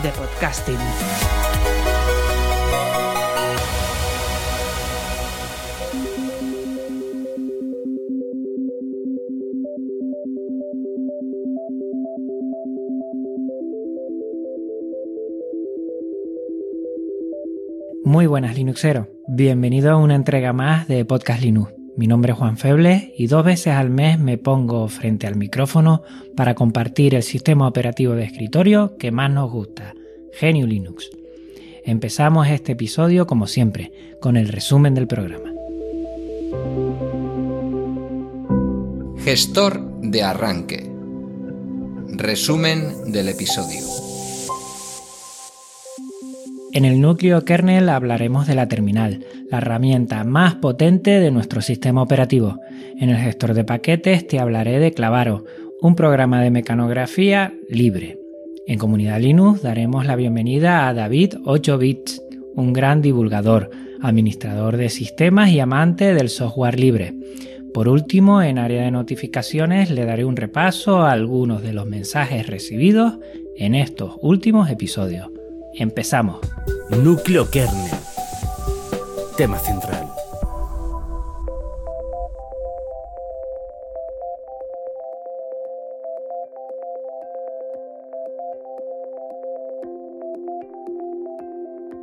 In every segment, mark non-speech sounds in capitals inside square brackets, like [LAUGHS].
de podcasting. Muy buenas Linuxeros, bienvenido a una entrega más de Podcast Linux. Mi nombre es Juan Feble y dos veces al mes me pongo frente al micrófono para compartir el sistema operativo de escritorio que más nos gusta, GNU Linux. Empezamos este episodio como siempre, con el resumen del programa. Gestor de arranque. Resumen del episodio. En el núcleo kernel hablaremos de la terminal, la herramienta más potente de nuestro sistema operativo. En el gestor de paquetes te hablaré de Clavaro, un programa de mecanografía libre. En Comunidad Linux daremos la bienvenida a David 8 bits, un gran divulgador, administrador de sistemas y amante del software libre. Por último, en área de notificaciones le daré un repaso a algunos de los mensajes recibidos en estos últimos episodios. Empezamos. Núcleo kernel. Tema central.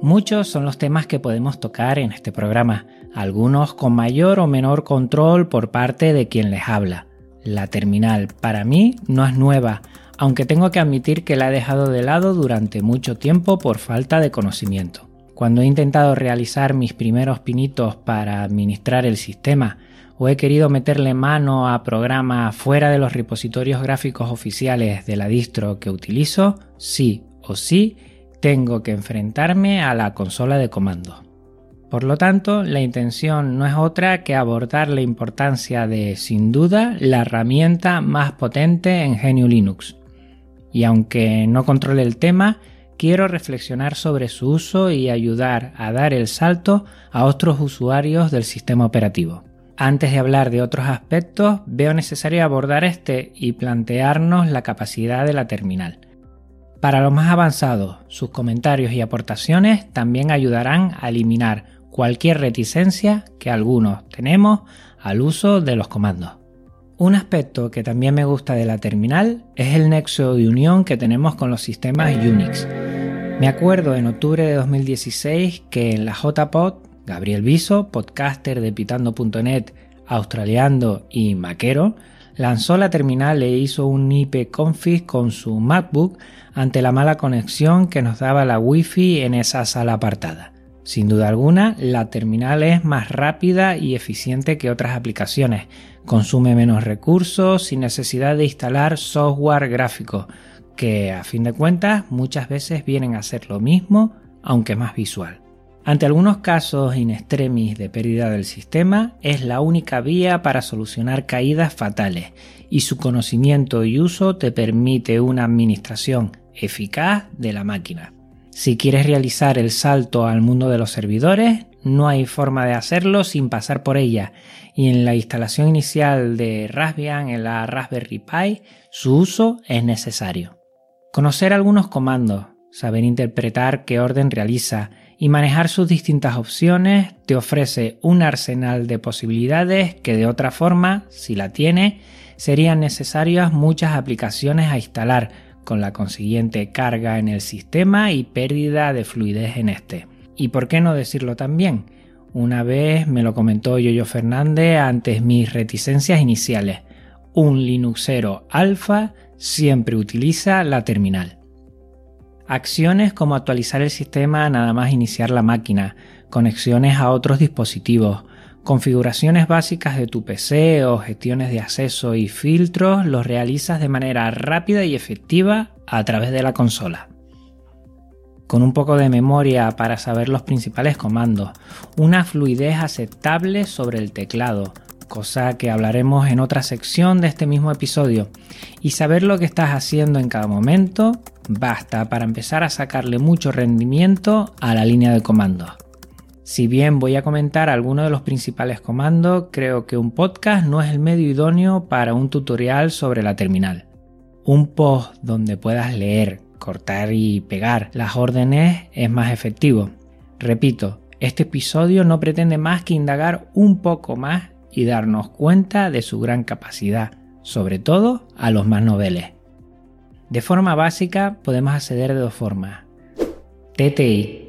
Muchos son los temas que podemos tocar en este programa, algunos con mayor o menor control por parte de quien les habla. La terminal para mí no es nueva, aunque tengo que admitir que la he dejado de lado durante mucho tiempo por falta de conocimiento. Cuando he intentado realizar mis primeros pinitos para administrar el sistema o he querido meterle mano a programas fuera de los repositorios gráficos oficiales de la distro que utilizo, sí o sí tengo que enfrentarme a la consola de comando. Por lo tanto, la intención no es otra que abordar la importancia de, sin duda, la herramienta más potente en GNU Linux, y aunque no controle el tema, quiero reflexionar sobre su uso y ayudar a dar el salto a otros usuarios del sistema operativo. Antes de hablar de otros aspectos, veo necesario abordar este y plantearnos la capacidad de la terminal. Para los más avanzados, sus comentarios y aportaciones también ayudarán a eliminar cualquier reticencia que algunos tenemos al uso de los comandos. Un aspecto que también me gusta de la terminal es el nexo de unión que tenemos con los sistemas Unix. Me acuerdo en octubre de 2016 que en la JPod, Gabriel Viso, podcaster de pitando.net, australiano y maquero, lanzó la terminal e hizo un IP config con su MacBook ante la mala conexión que nos daba la Wi-Fi en esa sala apartada. Sin duda alguna, la terminal es más rápida y eficiente que otras aplicaciones, consume menos recursos sin necesidad de instalar software gráfico, que a fin de cuentas muchas veces vienen a ser lo mismo, aunque más visual. Ante algunos casos in extremis de pérdida del sistema, es la única vía para solucionar caídas fatales y su conocimiento y uso te permite una administración eficaz de la máquina. Si quieres realizar el salto al mundo de los servidores, no hay forma de hacerlo sin pasar por ella y en la instalación inicial de Raspbian en la Raspberry Pi su uso es necesario. Conocer algunos comandos, saber interpretar qué orden realiza y manejar sus distintas opciones te ofrece un arsenal de posibilidades que de otra forma, si la tiene, serían necesarias muchas aplicaciones a instalar con la consiguiente carga en el sistema y pérdida de fluidez en este. Y por qué no decirlo también, una vez me lo comentó Yoyo Fernández antes mis reticencias iniciales. Un Linuxero alfa siempre utiliza la terminal. Acciones como actualizar el sistema nada más iniciar la máquina, conexiones a otros dispositivos, configuraciones básicas de tu PC o gestiones de acceso y filtros los realizas de manera rápida y efectiva a través de la consola. con un poco de memoria para saber los principales comandos, una fluidez aceptable sobre el teclado, cosa que hablaremos en otra sección de este mismo episodio, y saber lo que estás haciendo en cada momento basta para empezar a sacarle mucho rendimiento a la línea de comandos. Si bien voy a comentar algunos de los principales comandos, creo que un podcast no es el medio idóneo para un tutorial sobre la terminal. Un post donde puedas leer, cortar y pegar las órdenes es más efectivo. Repito, este episodio no pretende más que indagar un poco más y darnos cuenta de su gran capacidad, sobre todo a los más noveles. De forma básica podemos acceder de dos formas. TTI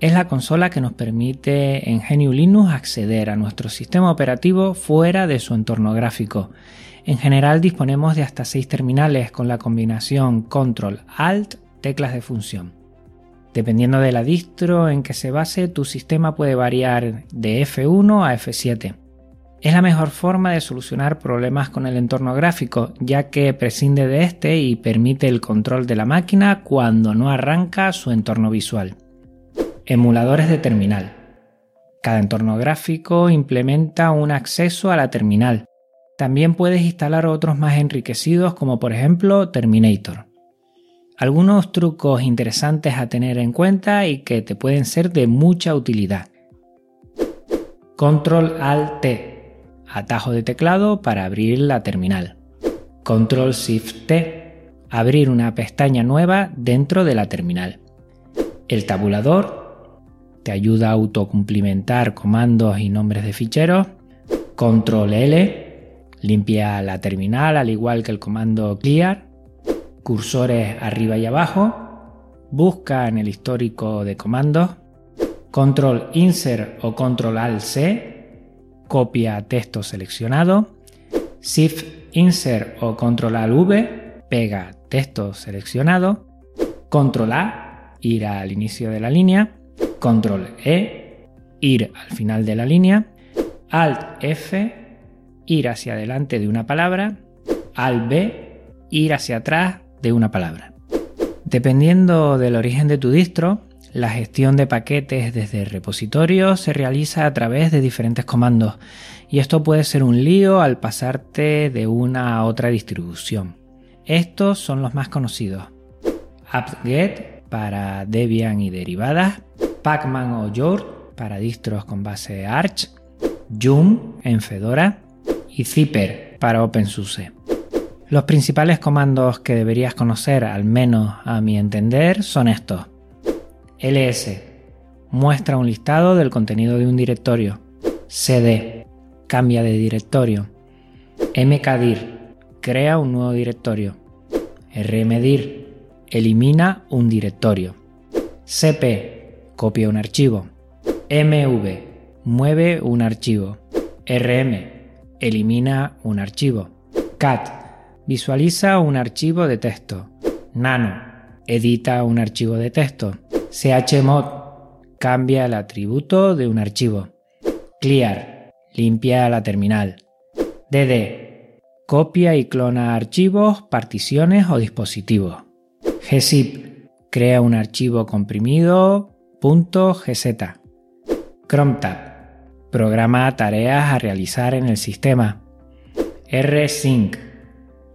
es la consola que nos permite en GNU Linux acceder a nuestro sistema operativo fuera de su entorno gráfico en general disponemos de hasta 6 terminales con la combinación Control Alt teclas de función. Dependiendo de la distro en que se base, tu sistema puede variar de F1 a F7. Es la mejor forma de solucionar problemas con el entorno gráfico, ya que prescinde de este y permite el control de la máquina cuando no arranca su entorno visual. Emuladores de terminal. Cada entorno gráfico implementa un acceso a la terminal, también puedes instalar otros más enriquecidos como por ejemplo Terminator. Algunos trucos interesantes a tener en cuenta y que te pueden ser de mucha utilidad. Control Alt T, atajo de teclado para abrir la terminal. Control Shift T, abrir una pestaña nueva dentro de la terminal. El tabulador. Te ayuda a autocumplimentar comandos y nombres de ficheros. Control L, Limpia la terminal al igual que el comando clear, cursores arriba y abajo, busca en el histórico de comandos, control insert o control alt C, copia texto seleccionado, shift insert o control alt V, pega texto seleccionado, control A, ir al inicio de la línea, control E, ir al final de la línea, alt F, ir hacia adelante de una palabra, al B, ir hacia atrás de una palabra. Dependiendo del origen de tu distro, la gestión de paquetes desde el repositorio se realiza a través de diferentes comandos y esto puede ser un lío al pasarte de una a otra distribución. Estos son los más conocidos. apt-get para Debian y derivadas, pacman o Yort para distros con base Arch, Joom en Fedora, y Zipper para OpenSUSE. Los principales comandos que deberías conocer, al menos a mi entender, son estos. Ls muestra un listado del contenido de un directorio. cd cambia de directorio. mkdir crea un nuevo directorio. rmdir elimina un directorio. cp copia un archivo. mv mueve un archivo. rm elimina un archivo. Cat visualiza un archivo de texto. Nano edita un archivo de texto. Chmod cambia el atributo de un archivo. Clear limpia la terminal. dd copia y clona archivos, particiones o dispositivos. gzip crea un archivo comprimido .gz. ChromeTab Programa tareas a realizar en el sistema. rsync.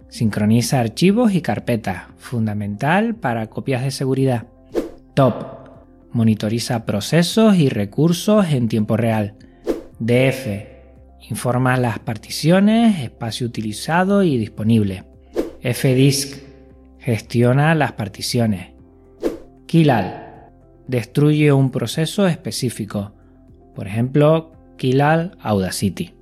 Sincroniza archivos y carpetas, fundamental para copias de seguridad. Top. Monitoriza procesos y recursos en tiempo real. DF. Informa las particiones, espacio utilizado y disponible. FDisk. Gestiona las particiones. Killal. Destruye un proceso específico. Por ejemplo, Kilal Audacity.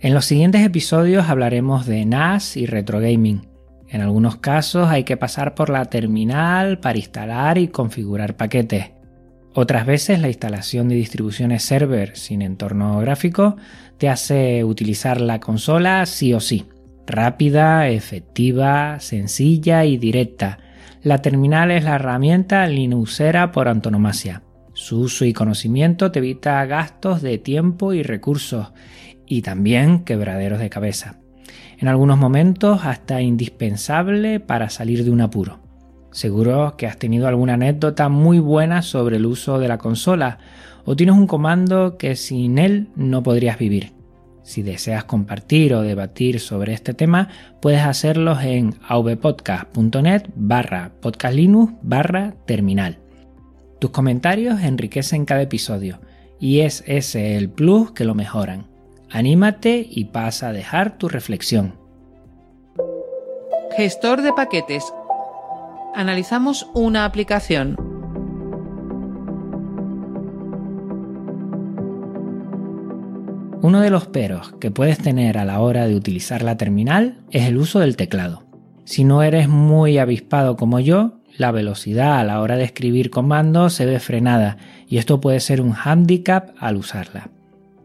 En los siguientes episodios hablaremos de NAS y retro gaming. En algunos casos hay que pasar por la terminal para instalar y configurar paquetes. Otras veces la instalación de distribuciones server sin entorno gráfico te hace utilizar la consola sí o sí. Rápida, efectiva, sencilla y directa. La terminal es la herramienta linuxera por antonomasia. Su uso y conocimiento te evita gastos de tiempo y recursos y también quebraderos de cabeza. En algunos momentos hasta indispensable para salir de un apuro. Seguro que has tenido alguna anécdota muy buena sobre el uso de la consola o tienes un comando que sin él no podrías vivir. Si deseas compartir o debatir sobre este tema, puedes hacerlo en avpodcast.net barra podcastlinux barra terminal. Tus comentarios enriquecen cada episodio y es ese el plus que lo mejoran. Anímate y pasa a dejar tu reflexión. Gestor de paquetes. Analizamos una aplicación. Uno de los peros que puedes tener a la hora de utilizar la terminal es el uso del teclado. Si no eres muy avispado como yo, la velocidad a la hora de escribir comandos se ve frenada y esto puede ser un handicap al usarla.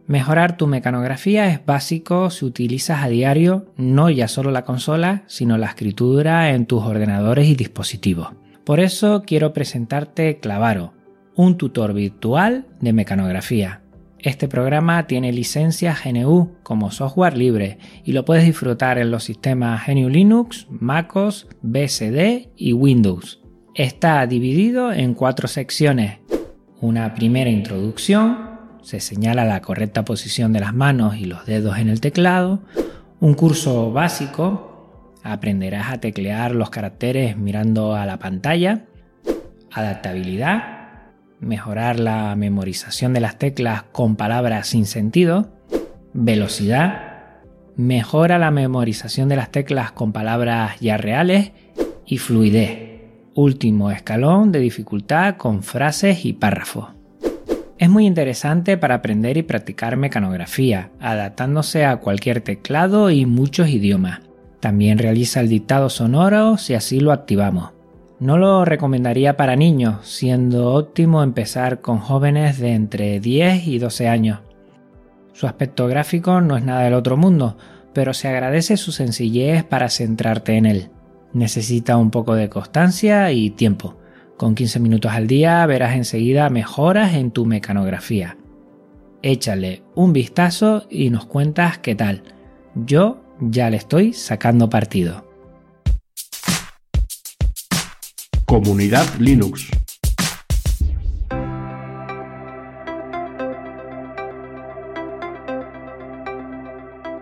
Mejorar tu mecanografía es básico si utilizas a diario no ya solo la consola, sino la escritura en tus ordenadores y dispositivos. Por eso quiero presentarte Clavaro, un tutor virtual de mecanografía. Este programa tiene licencia GNU como software libre y lo puedes disfrutar en los sistemas GNU Linux, MacOS, BSD y Windows. Está dividido en cuatro secciones. Una primera introducción, se señala la correcta posición de las manos y los dedos en el teclado. Un curso básico, aprenderás a teclear los caracteres mirando a la pantalla. Adaptabilidad, mejorar la memorización de las teclas con palabras sin sentido, velocidad, mejora la memorización de las teclas con palabras ya reales y fluidez, último escalón de dificultad con frases y párrafos. Es muy interesante para aprender y practicar mecanografía, adaptándose a cualquier teclado y muchos idiomas. También realiza el dictado sonoro si así lo activamos. No lo recomendaría para niños, siendo óptimo empezar con jóvenes de entre 10 y 12 años. Su aspecto gráfico no es nada del otro mundo, pero se agradece su sencillez para centrarte en él. Necesita un poco de constancia y tiempo. Con 15 minutos al día verás enseguida mejoras en tu mecanografía. Échale un vistazo y nos cuentas qué tal. Yo ya le estoy sacando partido. Comunidad Linux.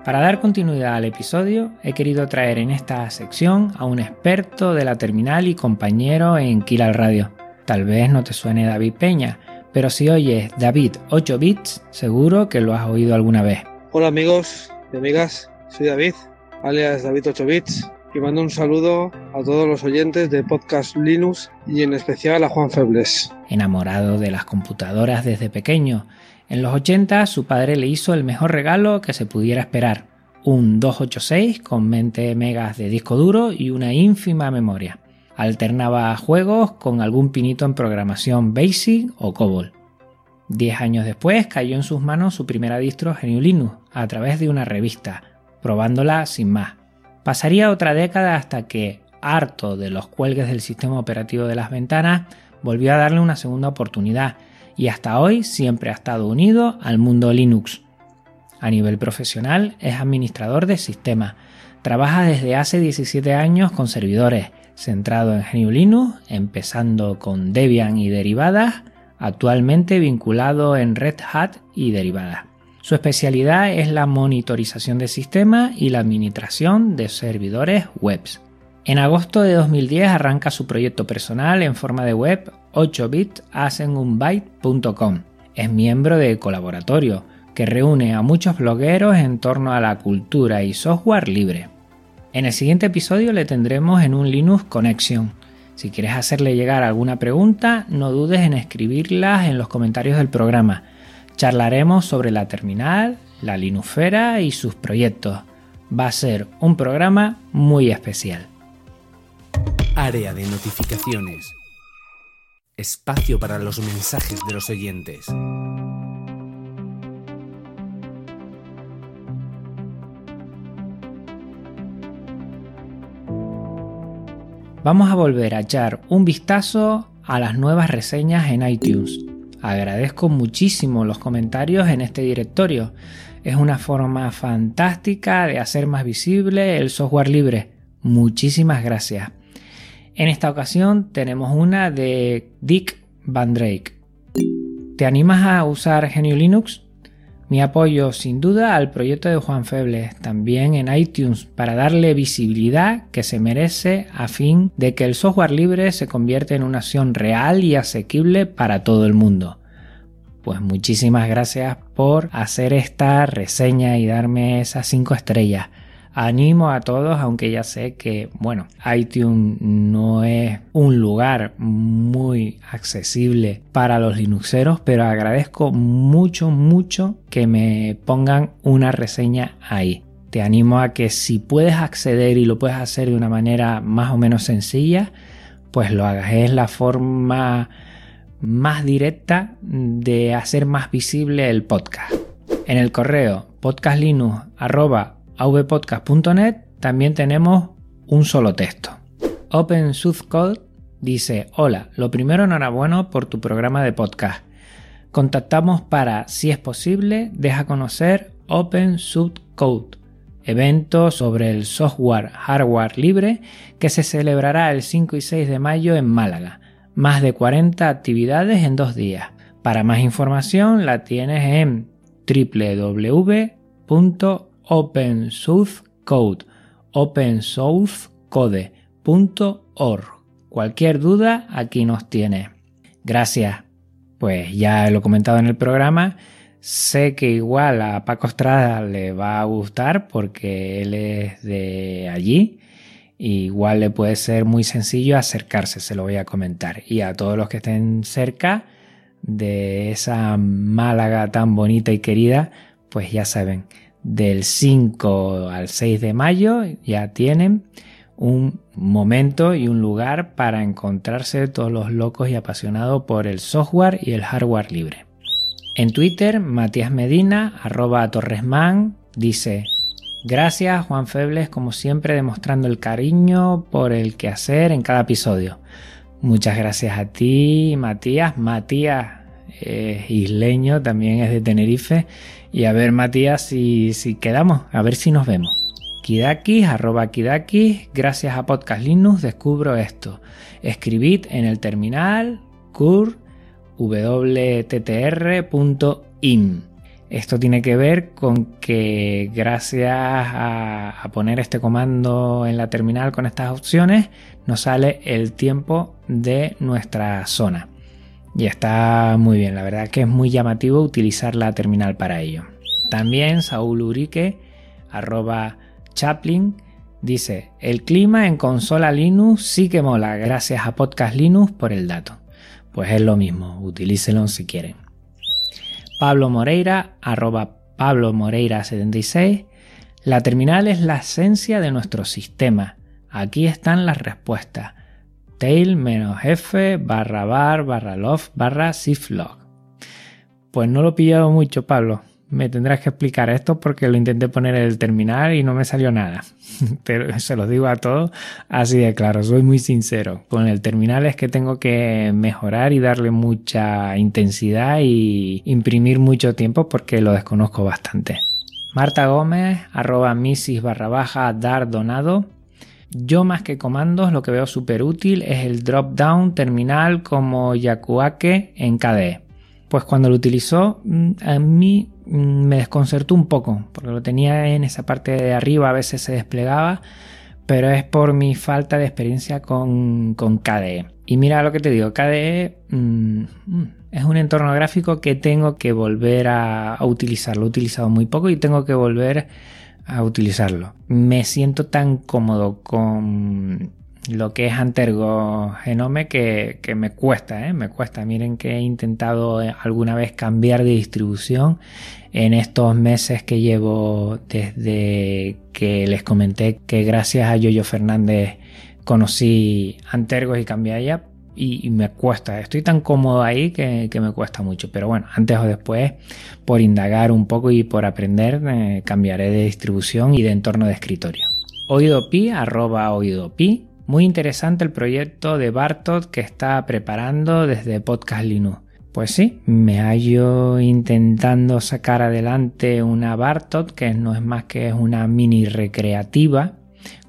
Para dar continuidad al episodio, he querido traer en esta sección a un experto de la terminal y compañero en Kilal Radio. Tal vez no te suene David Peña, pero si oyes David 8 bits, seguro que lo has oído alguna vez. Hola amigos y amigas, soy David, alias David 8 bits, y mando un saludo a todos los oyentes de Podcast Linux y en especial a Juan Febles. Enamorado de las computadoras desde pequeño, en los 80 su padre le hizo el mejor regalo que se pudiera esperar, un 286 con 20 megas de disco duro y una ínfima memoria. Alternaba juegos con algún pinito en programación BASIC o COBOL. Diez años después cayó en sus manos su primera distro GNU Linux a través de una revista, probándola sin más. Pasaría otra década hasta que, harto de los cuelgues del sistema operativo de las ventanas, volvió a darle una segunda oportunidad y hasta hoy siempre ha estado unido al mundo Linux. A nivel profesional es administrador de sistemas. Trabaja desde hace 17 años con servidores, centrado en GNU Linux, empezando con Debian y derivadas, actualmente vinculado en Red Hat y derivadas. Su especialidad es la monitorización de sistemas y la administración de servidores webs. En agosto de 2010 arranca su proyecto personal en forma de web 8bit Es miembro de Colaboratorio, que reúne a muchos blogueros en torno a la cultura y software libre. En el siguiente episodio le tendremos en un Linux Connection. Si quieres hacerle llegar alguna pregunta, no dudes en escribirlas en los comentarios del programa. Charlaremos sobre la terminal, la Linuxfera y sus proyectos. Va a ser un programa muy especial. Área de notificaciones. Espacio para los mensajes de los oyentes. Vamos a volver a echar un vistazo a las nuevas reseñas en iTunes. Agradezco muchísimo los comentarios en este directorio. Es una forma fantástica de hacer más visible el software libre. Muchísimas gracias. En esta ocasión tenemos una de Dick Van Drake. ¿Te animas a usar GNU Linux? Mi apoyo sin duda al proyecto de Juan Febles, también en iTunes, para darle visibilidad que se merece a fin de que el software libre se convierta en una acción real y asequible para todo el mundo. Pues muchísimas gracias por hacer esta reseña y darme esas 5 estrellas. Animo a todos, aunque ya sé que, bueno, iTunes no es un lugar muy accesible para los Linuxeros, pero agradezco mucho, mucho que me pongan una reseña ahí. Te animo a que si puedes acceder y lo puedes hacer de una manera más o menos sencilla, pues lo hagas. Es la forma más directa de hacer más visible el podcast. En el correo podcastlinux.com avpodcast.net también tenemos un solo texto. Open Code dice, hola, lo primero enhorabuena por tu programa de podcast. Contactamos para, si es posible, deja conocer Open Code, evento sobre el software hardware libre que se celebrará el 5 y 6 de mayo en Málaga. Más de 40 actividades en dos días. Para más información la tienes en www Open Source Code, opensourcecode.org. Cualquier duda aquí nos tiene. Gracias. Pues ya lo he comentado en el programa. Sé que igual a Paco Estrada le va a gustar porque él es de allí. Igual le puede ser muy sencillo acercarse, se lo voy a comentar. Y a todos los que estén cerca de esa Málaga tan bonita y querida, pues ya saben, del 5 al 6 de mayo ya tienen un momento y un lugar para encontrarse todos los locos y apasionados por el software y el hardware libre. En Twitter, Matías Medina, arroba Torresman, dice, gracias Juan Febles como siempre demostrando el cariño por el que hacer en cada episodio. Muchas gracias a ti, Matías. Matías es isleño, también es de Tenerife y a ver, Matías, si, si quedamos, a ver si nos vemos. Kidakis, arroba Kidakis, gracias a Podcast Linux descubro esto. Escribid en el terminal cur wttr.in. Esto tiene que ver con que gracias a, poner este comando en la terminal con estas opciones nos sale el tiempo de nuestra zona. Y está muy bien, la verdad que es muy llamativo utilizar la terminal para ello. También Saúl Urique, arroba Chaplin, dice, el clima en consola Linux sí que mola, gracias a Podcast Linux por el dato. Pues es lo mismo, utilícelo si quieren. Pablo Moreira, arroba Pablo Moreira 76, la terminal es la esencia de nuestro sistema. Aquí están las respuestas tail-f barra bar barra love barra siflog. Pues no lo he pillado mucho, Pablo. Me tendrás que explicar esto porque lo intenté poner en el terminal y no me salió nada. [LAUGHS] Pero se los digo a todos así de claro, soy muy sincero. Con el terminal es que tengo que mejorar y darle mucha intensidad y imprimir mucho tiempo porque lo desconozco bastante. Marta Gómez, arroba misis barra baja dar donado. Yo más que comandos lo que veo súper útil es el drop down terminal como Yakuake en KDE. Pues cuando lo utilizó mm, a mí mm, me desconcertó un poco porque lo tenía en esa parte de arriba a veces se desplegaba pero es por mi falta de experiencia con, con KDE. Y mira lo que te digo, KDE mm, es un entorno gráfico que tengo que volver a, a utilizar. Lo he utilizado muy poco y tengo que volver a utilizarlo. Me siento tan cómodo con lo que es Antergo Genome que, me cuesta, ¿eh? me cuesta. Miren que he intentado eh, alguna vez cambiar de distribución en estos meses que llevo desde que les comenté que gracias a Yoyo Fernández conocí Antergos y cambié allá y, me cuesta, estoy tan cómodo ahí que, me cuesta mucho, pero bueno, antes o después, por indagar un poco y por aprender, eh, cambiaré de distribución y de entorno de escritorio. Oídopi, arroba oídopi, muy interesante el proyecto de Bartot que está preparando desde Podcast Linux. Pues sí, me hallo intentando sacar adelante una Bartot que no es más que una mini recreativa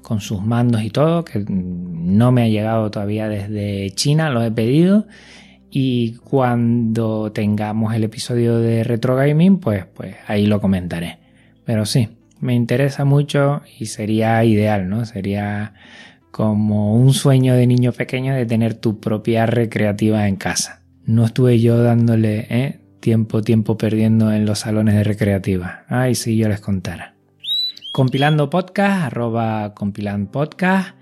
con sus mandos y todo, que no me ha llegado todavía desde China, lo he pedido. Y cuando tengamos el episodio de Retro Gaming, pues, pues ahí lo comentaré. Pero sí, me interesa mucho y sería ideal, ¿no? Sería como un sueño de niño pequeño de tener tu propia recreativa en casa. No estuve yo dándole ¿eh? tiempo, tiempo perdiendo en los salones de recreativa. Ay, sí, yo les contara. Compilando podcast, arroba compilando podcast.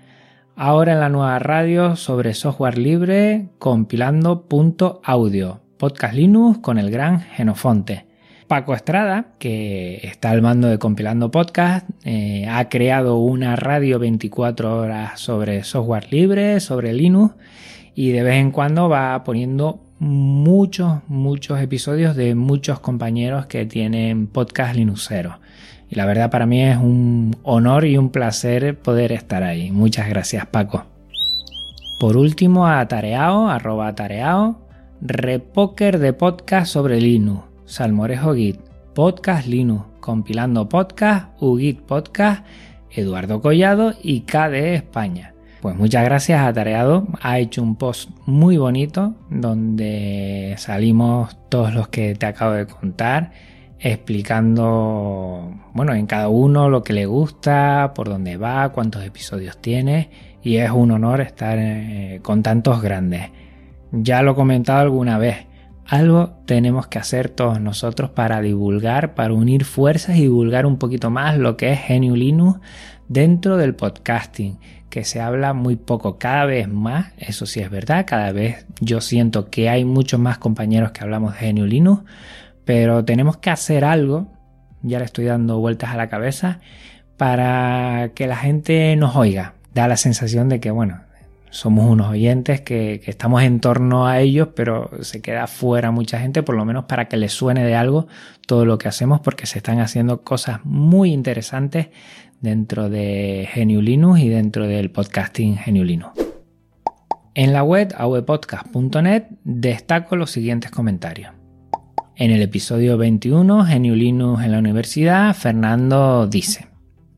Ahora en la nueva radio sobre software libre, compilando.audio. Podcast Linux con el gran Genofonte. Paco Estrada, que está al mando de Compilando Podcast, eh, ha creado una radio 24 horas sobre software libre, sobre Linux, y de vez en cuando va poniendo muchos, muchos episodios de muchos compañeros que tienen podcast linuxeros. Y la verdad para mí es un honor y un placer poder estar ahí. Muchas gracias Paco. Por último a Tareao, arroba Tareao, repoker de podcast sobre Linux Salmorejo Git, Podcast Linux, Compilando Podcast, UGIT Podcast, Eduardo Collado y KDE España. Pues muchas gracias a Tareado, ha hecho un post muy bonito donde salimos todos los que te acabo de contar explicando, bueno, en cada uno lo que le gusta, por dónde va, cuántos episodios tiene y es un honor estar eh, con tantos grandes. Ya lo he comentado alguna vez, algo tenemos que hacer todos nosotros para divulgar, para unir fuerzas y divulgar un poquito más lo que es Genio Linux dentro del podcasting, que se habla muy poco, cada vez más, eso sí es verdad, cada vez yo siento que hay muchos más compañeros que hablamos de Genio Linux, pero tenemos que hacer algo, ya le estoy dando vueltas a la cabeza, para que la gente nos oiga. Da la sensación de que, bueno, somos unos oyentes que, estamos en torno a ellos, pero se queda fuera mucha gente, por lo menos para que les suene de algo todo lo que hacemos, porque se están haciendo cosas muy interesantes dentro de Geniulinus y dentro del podcasting Geniulinus. En la web awepodcast.net destaco los siguientes comentarios. En el episodio 21, Geniulinus en la universidad, Fernando dice,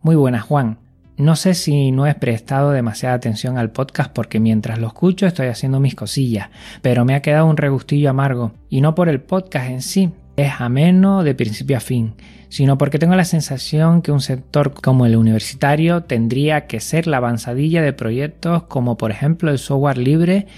Muy buenas Juan, no sé si no he prestado demasiada atención al podcast porque mientras lo escucho estoy haciendo mis cosillas, pero me ha quedado un regustillo amargo, y no por el podcast en sí, es ameno de principio a fin, sino porque tengo la sensación que un sector como el universitario tendría que ser la avanzadilla de proyectos como por ejemplo el software libre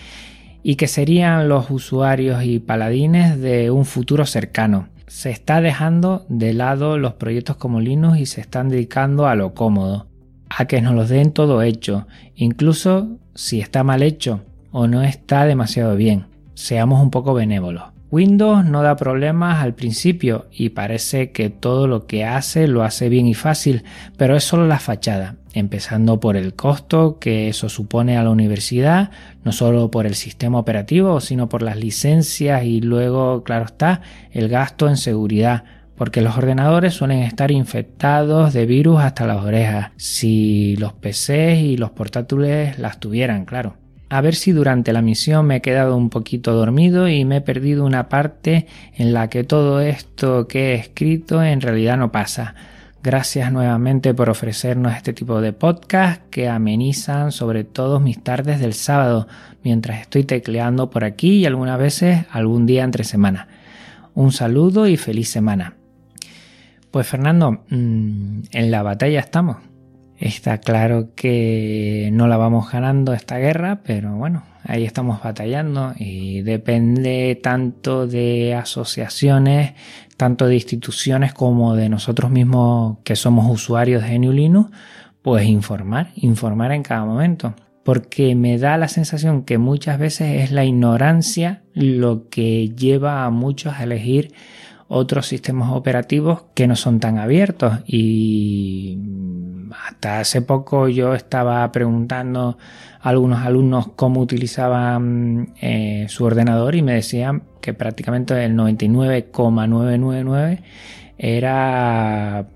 y que serían los usuarios y paladines de un futuro cercano. Se está dejando de lado los proyectos como Linux y se están dedicando a lo cómodo a que nos los den todo hecho, incluso si está mal hecho o no está demasiado bien. Seamos un poco benévolos. Windows no da problemas al principio y parece que todo lo que hace lo hace bien y fácil, pero es solo la fachada, empezando por el costo que eso supone a la universidad, no solo por el sistema operativo, sino por las licencias y luego, claro está, el gasto en seguridad porque los ordenadores suelen estar infectados de virus hasta las orejas, si los PCs y los portátiles las tuvieran, claro. A ver si durante la misión me he quedado un poquito dormido y me he perdido una parte en la que todo esto que he escrito en realidad no pasa. Gracias nuevamente por ofrecernos este tipo de podcast que amenizan sobre todo mis tardes del sábado mientras estoy tecleando por aquí y algunas veces algún día entre semana. Un saludo y feliz semana. Pues Fernando, mm, en la batalla estamos. Está claro que no la vamos ganando esta guerra, pero bueno, ahí estamos batallando y depende tanto de asociaciones, tanto de instituciones como de nosotros mismos que somos usuarios de GNU Linux, pues informar, informar en cada momento. Porque me da la sensación que muchas veces es la ignorancia lo que lleva a muchos a elegir otros sistemas operativos que no son tan abiertos y hasta hace poco yo estaba preguntando a algunos alumnos cómo utilizaban eh, su ordenador y me decían que prácticamente el 99,999 era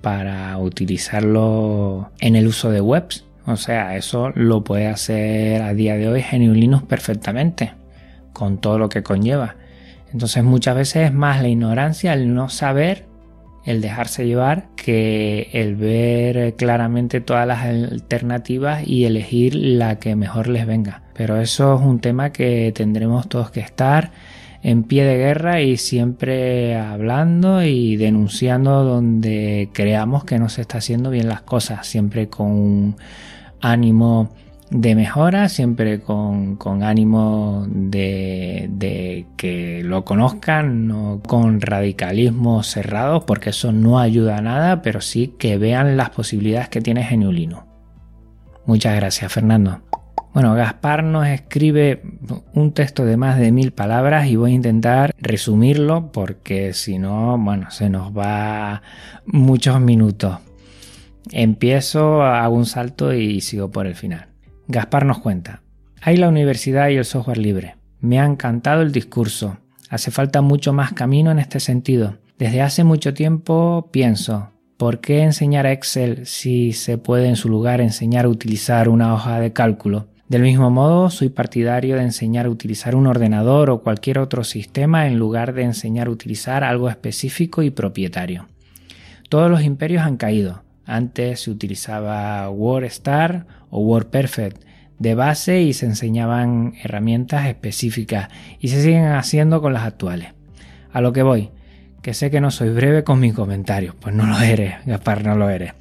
para utilizarlo en el uso de webs. O sea, eso lo puede hacer a día de hoy GNU Linux perfectamente, con todo lo que conlleva. Entonces muchas veces es más la ignorancia, el no saber el dejarse llevar que el ver claramente todas las alternativas y elegir la que mejor les venga. Pero eso es un tema que tendremos todos que estar en pie de guerra y siempre hablando y denunciando donde creamos que no se está haciendo bien las cosas, siempre con un ánimo de mejora, siempre con, ánimo de, de, que lo conozcan, no con radicalismo cerrado, porque eso no ayuda a nada, pero sí que vean las posibilidades que tiene Geniulino. Muchas gracias, Fernando. Bueno, Gaspar nos escribe un texto de más de mil palabras y voy a intentar resumirlo porque si no, bueno, se nos va muchos minutos. Empiezo, hago un salto y sigo por el final. Gaspar nos cuenta, hay la universidad y el software libre. Me ha encantado el discurso. Hace falta mucho más camino en este sentido. Desde hace mucho tiempo pienso, ¿por qué enseñar Excel si se puede en su lugar enseñar a utilizar una hoja de cálculo? Del mismo modo, soy partidario de enseñar a utilizar un ordenador o cualquier otro sistema en lugar de enseñar a utilizar algo específico y propietario. Todos los imperios han caído. Antes se utilizaba WordStar o WordPerfect de base y se enseñaban herramientas específicas y se siguen haciendo con las actuales. A lo que voy, que sé que no soy breve con mis comentarios, pues no lo eres, [LAUGHS] Gaspar, no lo eres.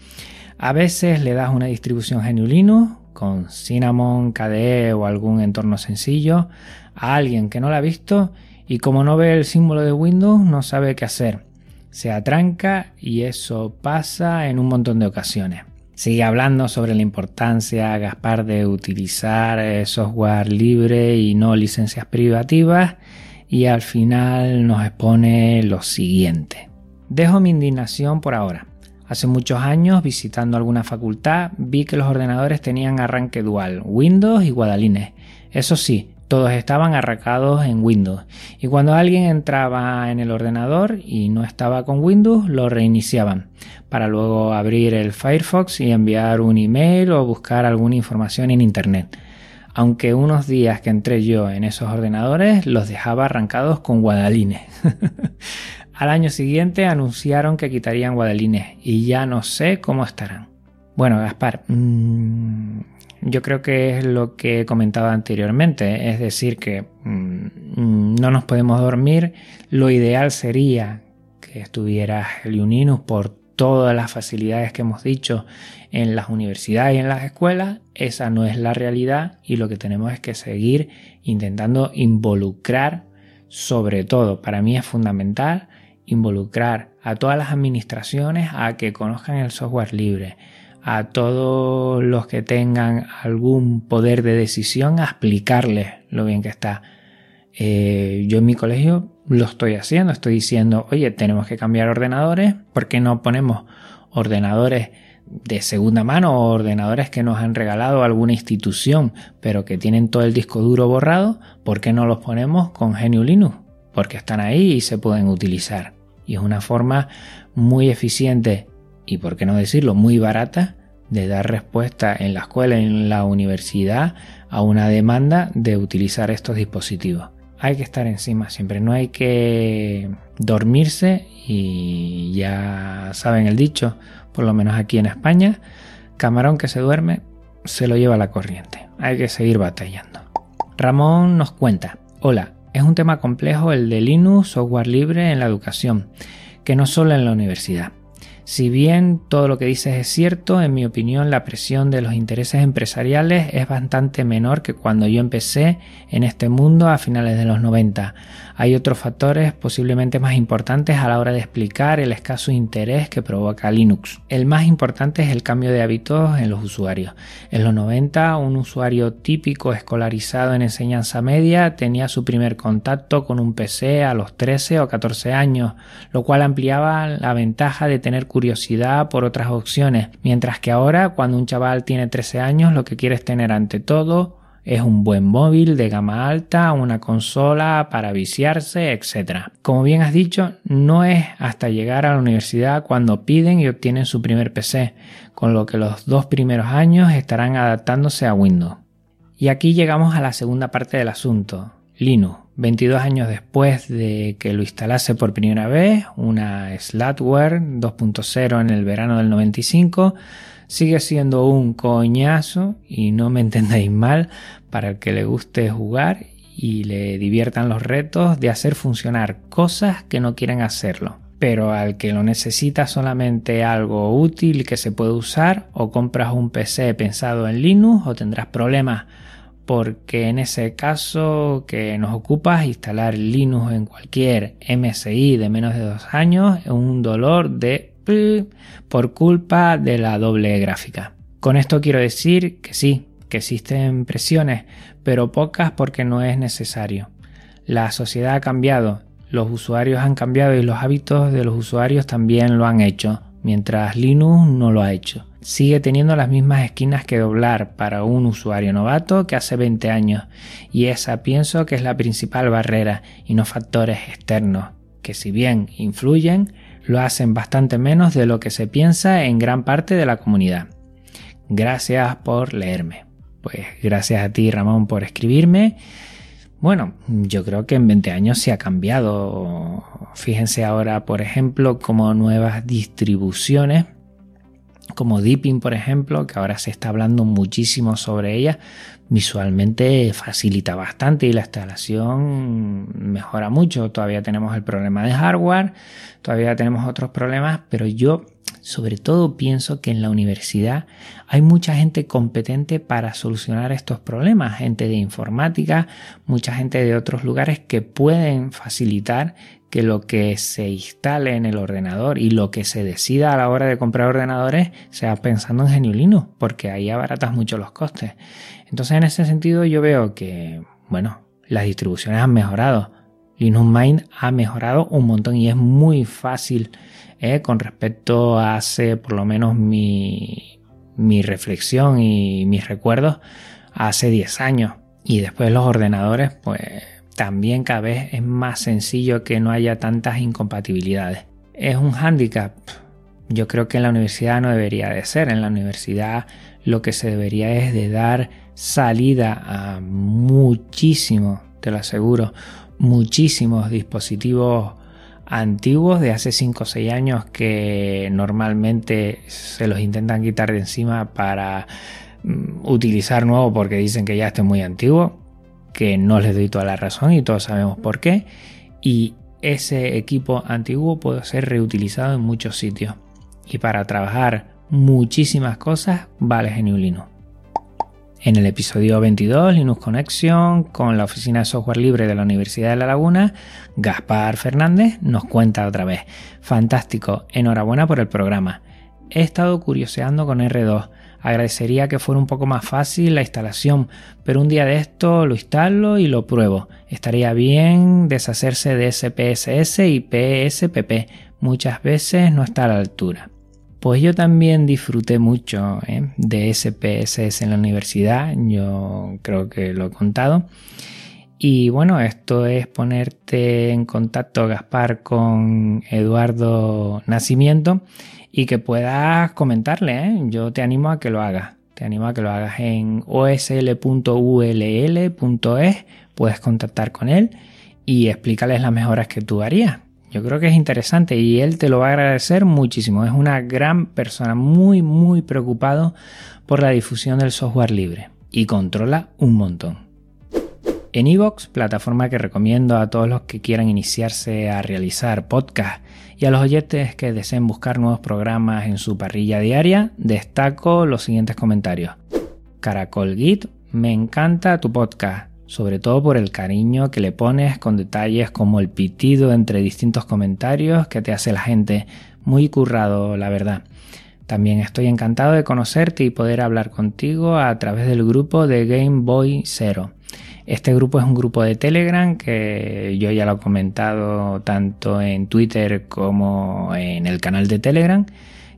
A veces le das una distribución GNU con Cinnamon, KDE o algún entorno sencillo a alguien que no la ha visto y como no ve el símbolo de Windows no sabe qué hacer. Se atranca y eso pasa en un montón de ocasiones. Sigue hablando sobre la importancia, Gaspar, de utilizar eh, software libre y no licencias privativas y al final nos expone lo siguiente. Dejo mi indignación por ahora. Hace muchos años, visitando alguna facultad, vi que los ordenadores tenían arranque dual, Windows y Guadalines. Eso sí, todos estaban arrancados en Windows. Y cuando alguien entraba en el ordenador y no estaba con Windows, lo reiniciaban, para luego abrir el Firefox y enviar un email o buscar alguna información en Internet. Aunque unos días que entré yo en esos ordenadores los dejaba arrancados con Guadalines. [LAUGHS] Al año siguiente anunciaron que quitarían Guadalines y ya no sé cómo estarán. Bueno, Gaspar, mmm, yo creo que es lo que he comentado anteriormente, es decir, que mmm, no nos podemos dormir. Lo ideal sería que estuviera Heliuninus por todas las facilidades que hemos dicho en las universidades y en las escuelas. Esa no es la realidad y lo que tenemos es que seguir intentando involucrar, sobre todo, para mí es fundamental, involucrar a todas las administraciones a que conozcan el software libre, a todos los que tengan algún poder de decisión a explicarles lo bien que está. Eh, yo en mi colegio lo estoy haciendo, estoy diciendo, oye, tenemos que cambiar ordenadores, ¿por qué no ponemos ordenadores de segunda mano o ordenadores que nos han regalado alguna institución, pero que tienen todo el disco duro borrado? ¿Por qué no los ponemos con GNU Linux? Porque están ahí y se pueden utilizar y es una forma muy eficiente y, por qué no decirlo, muy barata de dar respuesta en la escuela, en la universidad, a una demanda de utilizar estos dispositivos. Hay que estar encima siempre, no hay que dormirse y ya saben el dicho, por lo menos aquí en España, camarón que se duerme se lo lleva la corriente. Hay que seguir batallando. Ramón nos cuenta, hola, es un tema complejo el de Linux, software libre en la educación, que no solo en la universidad. Si bien todo lo que dices es cierto, en mi opinión la presión de los intereses empresariales es bastante menor que cuando yo empecé en este mundo a finales de los 90. Hay otros factores posiblemente más importantes a la hora de explicar el escaso interés que provoca Linux. El más importante es el cambio de hábitos en los usuarios. En los 90 un usuario típico escolarizado en enseñanza media tenía su primer contacto con un PC a los 13 o 14 años, lo cual ampliaba la ventaja de tener por otras opciones, mientras que ahora cuando un chaval tiene 13 años lo que quiere tener ante todo es un buen móvil de gama alta, una consola para viciarse, etc. Como bien has dicho, no es hasta llegar a la universidad cuando piden y obtienen su primer PC, con lo que los dos primeros años estarán adaptándose a Windows. Y aquí llegamos a la segunda parte del asunto, Linux, 22 años después de que lo instalase por primera vez, una Slutware 2.0 en el verano del 95, sigue siendo un coñazo y no me entendáis mal para el que le guste jugar y le diviertan los retos de hacer funcionar cosas que no quieren hacerlo. Pero al que lo necesita solamente algo útil que se puede usar o compras un PC pensado en Linux o tendrás problemas porque en ese caso que nos ocupa instalar Linux en cualquier MSI de menos de dos años es un dolor de por culpa de la doble gráfica. Con esto quiero decir que sí, que existen presiones, pero pocas porque no es necesario. La sociedad ha cambiado, los usuarios han cambiado y los hábitos de los usuarios también lo han hecho, mientras Linux no lo ha hecho. Sigue teniendo las mismas esquinas que doblar para un usuario novato que hace 20 años, y esa pienso que es la principal barrera y no factores externos, que si bien influyen, lo hacen bastante menos de lo que se piensa en gran parte de la comunidad. Gracias por leerme. Pues gracias a ti Ramón por escribirme. Bueno, yo creo que en 20 años se ha cambiado. Fíjense ahora, por ejemplo, como nuevas distribuciones, como Deepin, por ejemplo, que ahora se está hablando muchísimo sobre ella, visualmente facilita bastante y la instalación mejora mucho. Todavía tenemos el problema de hardware, todavía tenemos otros problemas, pero yo sobre todo pienso que en la universidad hay mucha gente competente para solucionar estos problemas, gente de informática, mucha gente de otros lugares que pueden facilitar que lo que se instale en el ordenador y lo que se decida a la hora de comprar ordenadores sea pensando en Geniulino, porque ahí abaratas mucho los costes. Entonces en ese sentido yo veo que, bueno, las distribuciones han mejorado. Linux Mint ha mejorado un montón y es muy fácil ¿eh? con respecto a hace por lo menos mi, mi reflexión y mis recuerdos hace 10 años. Y después los ordenadores, pues también cada vez es más sencillo que no haya tantas incompatibilidades. Es un hándicap. Yo creo que en la universidad no debería de ser. En la universidad lo que se debería es de dar salida a muchísimos, te lo aseguro, muchísimos dispositivos antiguos de hace 5 o 6 años que normalmente se los intentan quitar de encima para mm, utilizar nuevo porque dicen que ya esté muy antiguo, que no les doy toda la razón y todos sabemos por qué. Y ese equipo antiguo puede ser reutilizado en muchos sitios. Y para trabajar muchísimas cosas vale Geniulino. En el episodio 22, Linux Connection, con la Oficina de Software Libre de la Universidad de La Laguna, Gaspar Fernández nos cuenta otra vez. Fantástico, enhorabuena por el programa. He estado curioseando con R2. Agradecería que fuera un poco más fácil la instalación, pero un día de esto lo instalo y lo pruebo. Estaría bien deshacerse de SPSS y PSPP. Muchas veces no está a la altura. Pues yo también disfruté mucho ¿eh? de SPSS en la universidad, yo creo que lo he contado. Y bueno, esto es ponerte en contacto, Gaspar, con Eduardo Nacimiento y que puedas comentarle. ¿eh? Yo te animo a que lo hagas. Te animo a que lo hagas en osl.ull.es. Puedes contactar con él y explícales las mejoras que tú harías. Yo creo que es interesante y él te lo va a agradecer muchísimo. Es una gran persona, muy, muy preocupado por la difusión del software libre y controla un montón. En Evox, plataforma que recomiendo a todos los que quieran iniciarse a realizar podcast y a los oyentes que deseen buscar nuevos programas en su parrilla diaria, destaco los siguientes comentarios. Caracol Git, me encanta tu podcast sobre todo por el cariño que le pones con detalles como el pitido entre distintos comentarios que te hace la gente. Muy currado, la verdad. También estoy encantado de conocerte y poder hablar contigo a través del grupo de Game Boy Zero. Este grupo es un grupo de Telegram que yo ya lo he comentado tanto en Twitter como en el canal de Telegram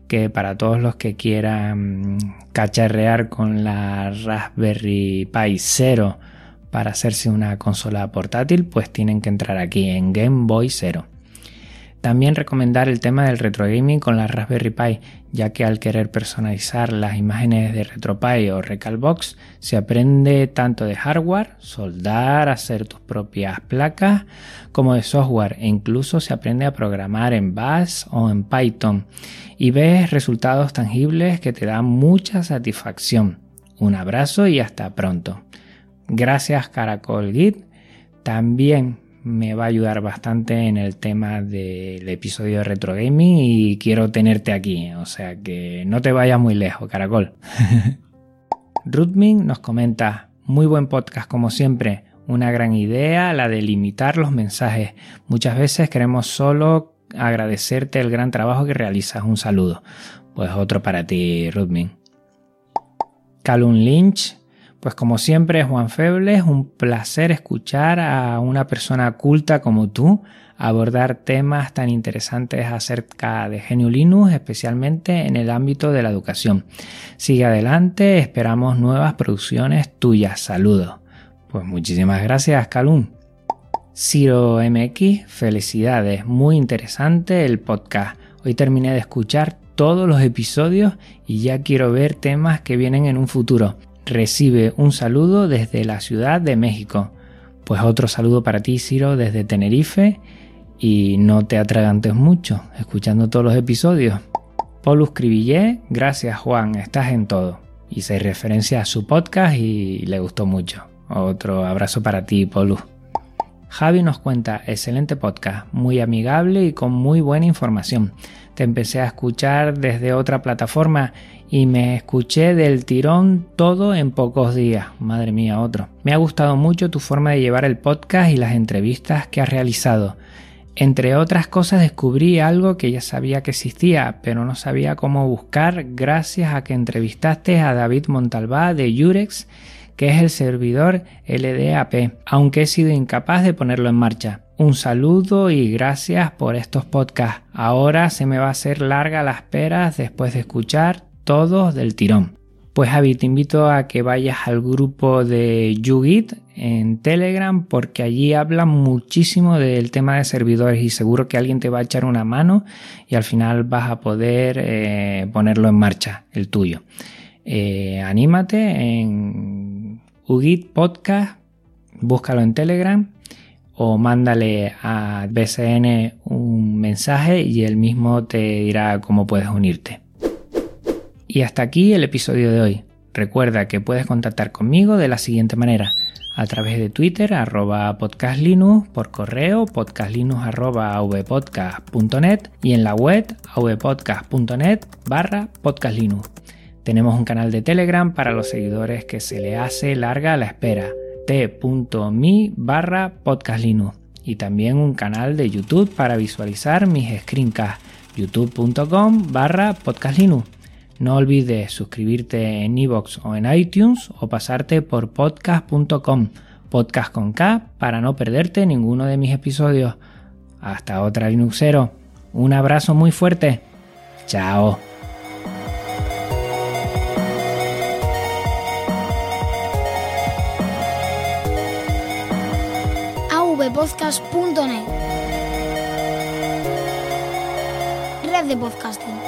que para todos los que quieran cacharrear con la Raspberry Pi Zero para hacerse una consola portátil, pues tienen que entrar aquí en Game Boy Zero. También recomendar el tema del retro gaming con la Raspberry Pi, ya que al querer personalizar las imágenes de RetroPie o Recalbox se aprende tanto de hardware, soldar, hacer tus propias placas, como de software e incluso se aprende a programar en Bash o en Python y ves resultados tangibles que te dan mucha satisfacción. Un abrazo y hasta pronto. Gracias Caracol Git. También me va a ayudar bastante en el tema del episodio de Retro Gaming y quiero tenerte aquí, o sea que no te vayas muy lejos, caracol. [LAUGHS] Rutmin nos comenta, muy buen podcast como siempre, una gran idea la de limitar los mensajes. Muchas veces queremos solo agradecerte el gran trabajo que realizas. Un saludo. Pues otro para ti, Rutmin. Calum Lynch pues como siempre, Juan Feble, es un placer escuchar a una persona culta como tú abordar temas tan interesantes acerca de Genio Linux, especialmente en el ámbito de la educación. Sigue adelante, esperamos nuevas producciones tuyas. Saludos. Pues muchísimas gracias, Calum. Ciro MX, felicidades, muy interesante el podcast. Hoy terminé de escuchar todos los episodios y ya quiero ver temas que vienen en un futuro recibe un saludo desde la Ciudad de México. Pues otro saludo para ti, Ciro, desde Tenerife. Y no te atragantes mucho, escuchando todos los episodios. Paulus Cribillé, gracias Juan, estás en todo. Hice referencia a su podcast y le gustó mucho. Otro abrazo para ti, Paulus. Javi nos cuenta, excelente podcast, muy amigable y con muy buena información. Te empecé a escuchar desde otra plataforma y me escuché del tirón todo en pocos días. Madre mía, otro. Me ha gustado mucho tu forma de llevar el podcast y las entrevistas que has realizado. Entre otras cosas descubrí algo que ya sabía que existía, pero no sabía cómo buscar gracias a que entrevistaste a David Montalbá de Yurex, que es el servidor LDAP, aunque he sido incapaz de ponerlo en marcha. Un saludo y gracias por estos podcasts. Ahora se me va a hacer larga la espera después de escuchar todos del tirón. Pues Javi, te invito a que vayas al grupo de YouGit en Telegram porque allí hablan muchísimo del tema de servidores y seguro que alguien te va a echar una mano y al final vas a poder eh, ponerlo en marcha, el tuyo. Eh, anímate en UGIT Podcast, búscalo en Telegram o mándale a BCN un mensaje y él mismo te dirá cómo puedes unirte. Y hasta aquí el episodio de hoy. Recuerda que puedes contactar conmigo de la siguiente manera. A través de Twitter, arroba podcastlinux, por correo, podcastlinux arroba y en la web avpodcast.net barra podcastlinux. Tenemos un canal de Telegram para los seguidores que se le hace larga la espera, t.me barra podcastlinux. Y también un canal de YouTube para visualizar mis screencasts, youtube.com barra podcastlinux. No olvides suscribirte en iVoox o en iTunes o pasarte por podcast.com, podcast con K, para no perderte ninguno de mis episodios. Hasta otra Linuxero. Un abrazo muy fuerte. Chao. avpodcast.net Red de podcasting.